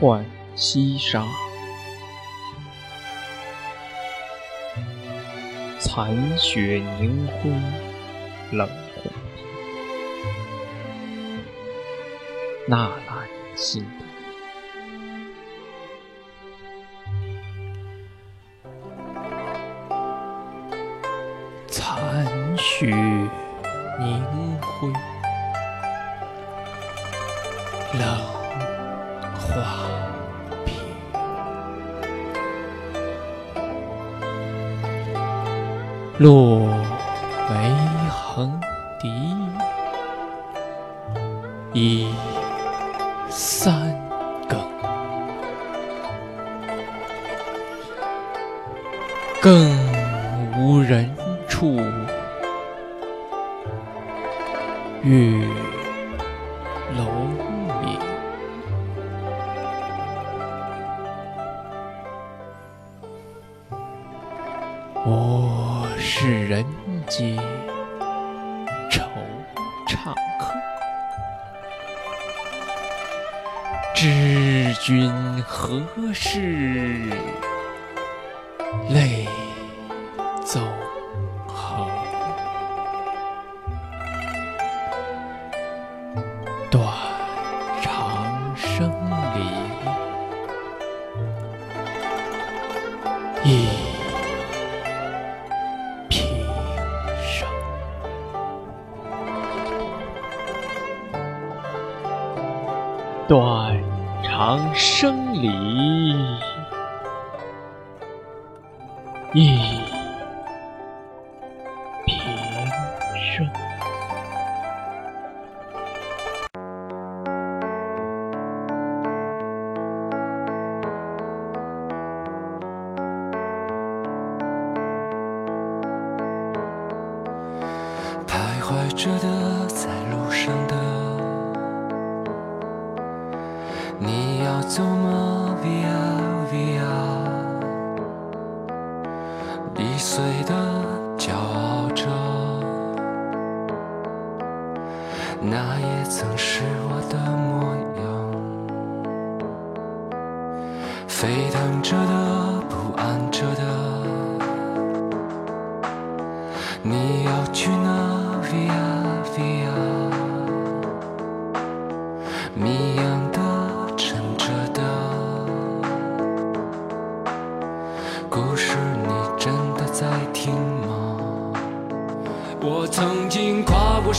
浣溪沙。残雪凝辉，冷红。纳兰性。残雪凝辉，冷花屏。落梅横笛，已三更。更无人处，月我是人间惆怅客，知君何事？断肠声里，一平生。徘徊着的，在路上的，走吗？Via Via，易碎的，骄傲着，那也曾是我的模样。沸腾着的，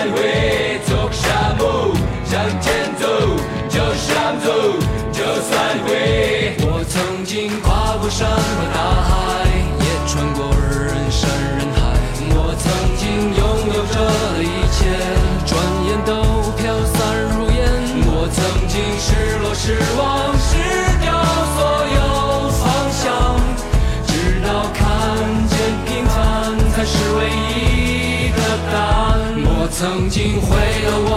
highway. 曾经毁了我